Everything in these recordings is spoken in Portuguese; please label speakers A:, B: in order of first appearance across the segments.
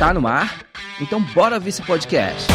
A: Tá no ar? Então bora ver esse podcast.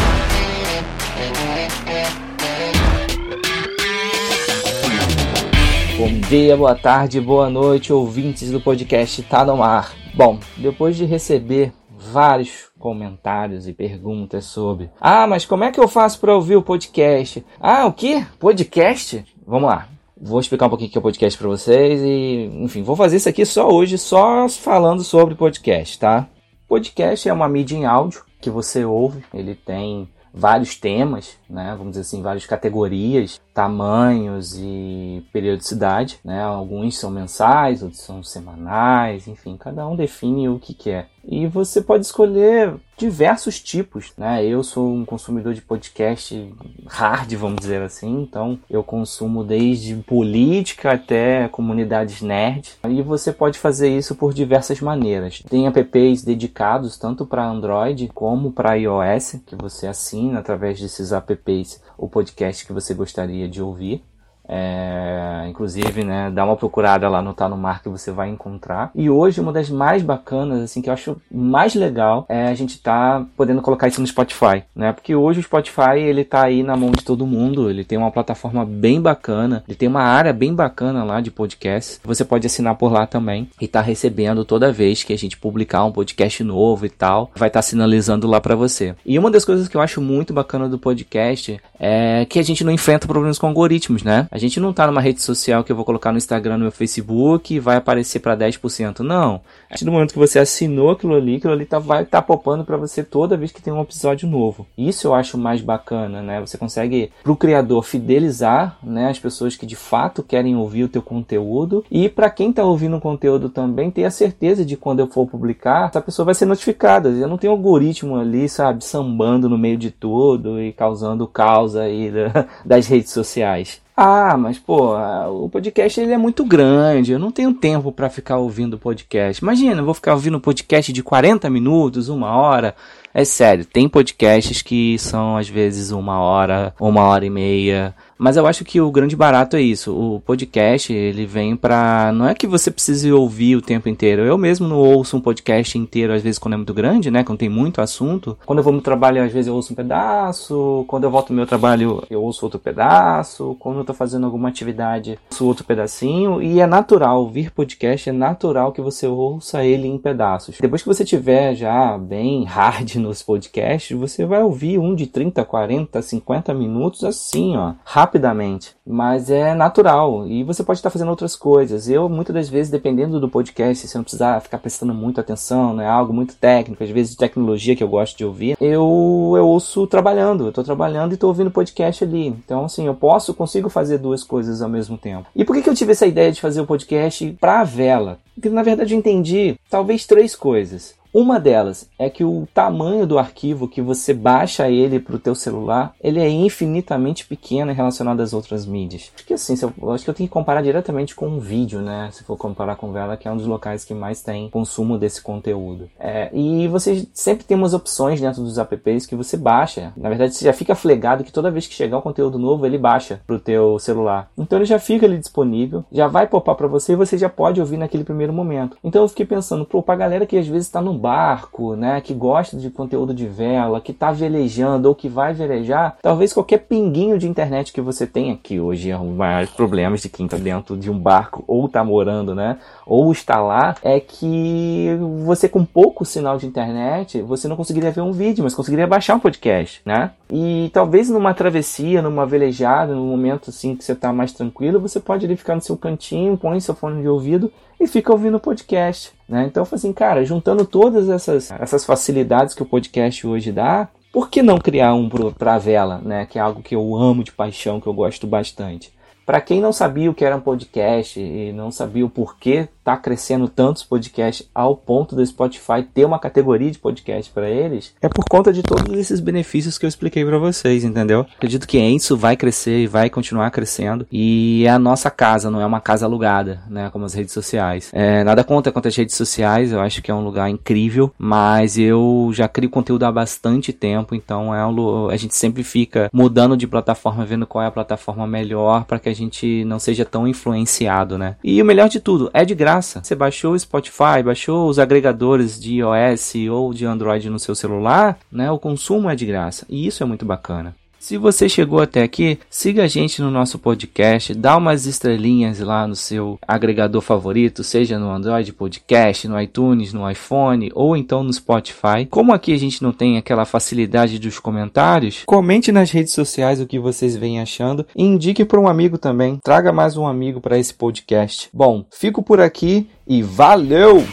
A: Bom dia, boa tarde, boa noite, ouvintes do podcast Tá no Ar. Bom, depois de receber vários comentários e perguntas sobre Ah, mas como é que eu faço para ouvir o podcast? Ah, o que? Podcast? Vamos lá. Vou explicar um pouquinho o que é o podcast para vocês e, enfim, vou fazer isso aqui só hoje, só falando sobre podcast, tá? Podcast é uma mídia em áudio que você ouve, ele tem vários temas, né? Vamos dizer assim, várias categorias, tamanhos e periodicidade, né? Alguns são mensais, outros são semanais, enfim, cada um define o que quer. E você pode escolher diversos tipos, né? Eu sou um consumidor de podcast hard, vamos dizer assim, então eu consumo desde política até comunidades nerd. E você pode fazer isso por diversas maneiras. Tem apps dedicados tanto para Android como para iOS, que você assina através desses apps o podcast que você gostaria de ouvir. É, inclusive, né, dá uma procurada lá no Tá no Mar que você vai encontrar. E hoje, uma das mais bacanas, assim, que eu acho mais legal é a gente tá podendo colocar isso no Spotify, né? Porque hoje o Spotify, ele tá aí na mão de todo mundo, ele tem uma plataforma bem bacana, ele tem uma área bem bacana lá de podcast. Você pode assinar por lá também e tá recebendo toda vez que a gente publicar um podcast novo e tal, vai estar tá sinalizando lá para você. E uma das coisas que eu acho muito bacana do podcast é que a gente não enfrenta problemas com algoritmos, né? A gente não tá numa rede social que eu vou colocar no Instagram, no meu Facebook e vai aparecer para 10%. Não. A partir do momento que você assinou aquilo ali, aquilo ali tá, vai estar tá popando para você toda vez que tem um episódio novo. Isso eu acho mais bacana, né? Você consegue, pro criador, fidelizar né, as pessoas que de fato querem ouvir o teu conteúdo e para quem tá ouvindo o conteúdo também, ter a certeza de quando eu for publicar, essa pessoa vai ser notificada. Eu não tenho algoritmo ali, sabe, sambando no meio de tudo e causando causa aí das redes sociais. Ah, mas pô, o podcast ele é muito grande, eu não tenho tempo para ficar ouvindo podcast. Imagina, eu vou ficar ouvindo podcast de 40 minutos, uma hora. É sério, tem podcasts que são às vezes uma hora, uma hora e meia. Mas eu acho que o grande barato é isso. O podcast, ele vem pra. Não é que você precise ouvir o tempo inteiro. Eu mesmo não ouço um podcast inteiro, às vezes, quando é muito grande, né? Quando tem muito assunto. Quando eu vou no trabalho, às vezes eu ouço um pedaço. Quando eu volto no meu trabalho, eu ouço outro pedaço. Quando eu tô fazendo alguma atividade, eu ouço outro pedacinho. E é natural, ouvir podcast é natural que você ouça ele em pedaços. Depois que você tiver já bem hard nos podcasts, você vai ouvir um de 30, 40, 50 minutos assim, ó rapidamente, mas é natural e você pode estar fazendo outras coisas. Eu, muitas das vezes, dependendo do podcast, você não precisar ficar prestando muita atenção, não é algo muito técnico, às vezes de tecnologia que eu gosto de ouvir, eu, eu ouço trabalhando, eu estou trabalhando e estou ouvindo podcast ali. Então, assim, eu posso, consigo fazer duas coisas ao mesmo tempo. E por que, que eu tive essa ideia de fazer o podcast para a vela? Porque, na verdade, eu entendi talvez três coisas. Uma delas é que o tamanho do arquivo que você baixa ele para o teu celular, ele é infinitamente pequeno relacionado às outras mídias. Acho que assim, eu, acho que eu tenho que comparar diretamente com um vídeo, né? Se for comparar com Vela, que é um dos locais que mais tem consumo desse conteúdo. É, e você sempre tem umas opções dentro dos apps que você baixa. Na verdade, você já fica flegado que toda vez que chegar um conteúdo novo, ele baixa para o teu celular. Então ele já fica ali disponível, já vai popar para você e você já pode ouvir naquele primeiro momento. Então eu fiquei pensando, pô, pra galera que às vezes está no barco, né, que gosta de conteúdo de vela, que está velejando ou que vai velejar, talvez qualquer pinguinho de internet que você tenha, que hoje é um dos maiores problemas de quem está dentro de um barco ou está morando, né, ou está lá, é que você com pouco sinal de internet, você não conseguiria ver um vídeo, mas conseguiria baixar um podcast, né? E talvez numa travessia, numa velejada, num momento assim que você está mais tranquilo, você pode ali ficar no seu cantinho, põe seu fone de ouvido e fica ouvindo o podcast. Né? Então eu falei assim, cara, juntando todas essas, essas facilidades que o podcast hoje dá, por que não criar um para vela, né? Que é algo que eu amo de paixão, que eu gosto bastante. Para quem não sabia o que era um podcast e não sabia o porquê tá crescendo tantos podcasts ao ponto do Spotify ter uma categoria de podcast para eles, é por conta de todos esses benefícios que eu expliquei para vocês, entendeu? Acredito que isso vai crescer e vai continuar crescendo e é a nossa casa, não é uma casa alugada, né? Como as redes sociais. É, nada contra contra as redes sociais, eu acho que é um lugar incrível, mas eu já crio conteúdo há bastante tempo, então é um, a gente sempre fica mudando de plataforma, vendo qual é a plataforma melhor para que a gente não seja tão influenciado, né? E o melhor de tudo, é de graça graça. Você baixou o Spotify, baixou os agregadores de iOS ou de Android no seu celular, né? O consumo é de graça. E isso é muito bacana. Se você chegou até aqui, siga a gente no nosso podcast, dá umas estrelinhas lá no seu agregador favorito, seja no Android Podcast, no iTunes, no iPhone ou então no Spotify. Como aqui a gente não tem aquela facilidade dos comentários, comente nas redes sociais o que vocês vêm achando e indique para um amigo também. Traga mais um amigo para esse podcast. Bom, fico por aqui e valeu!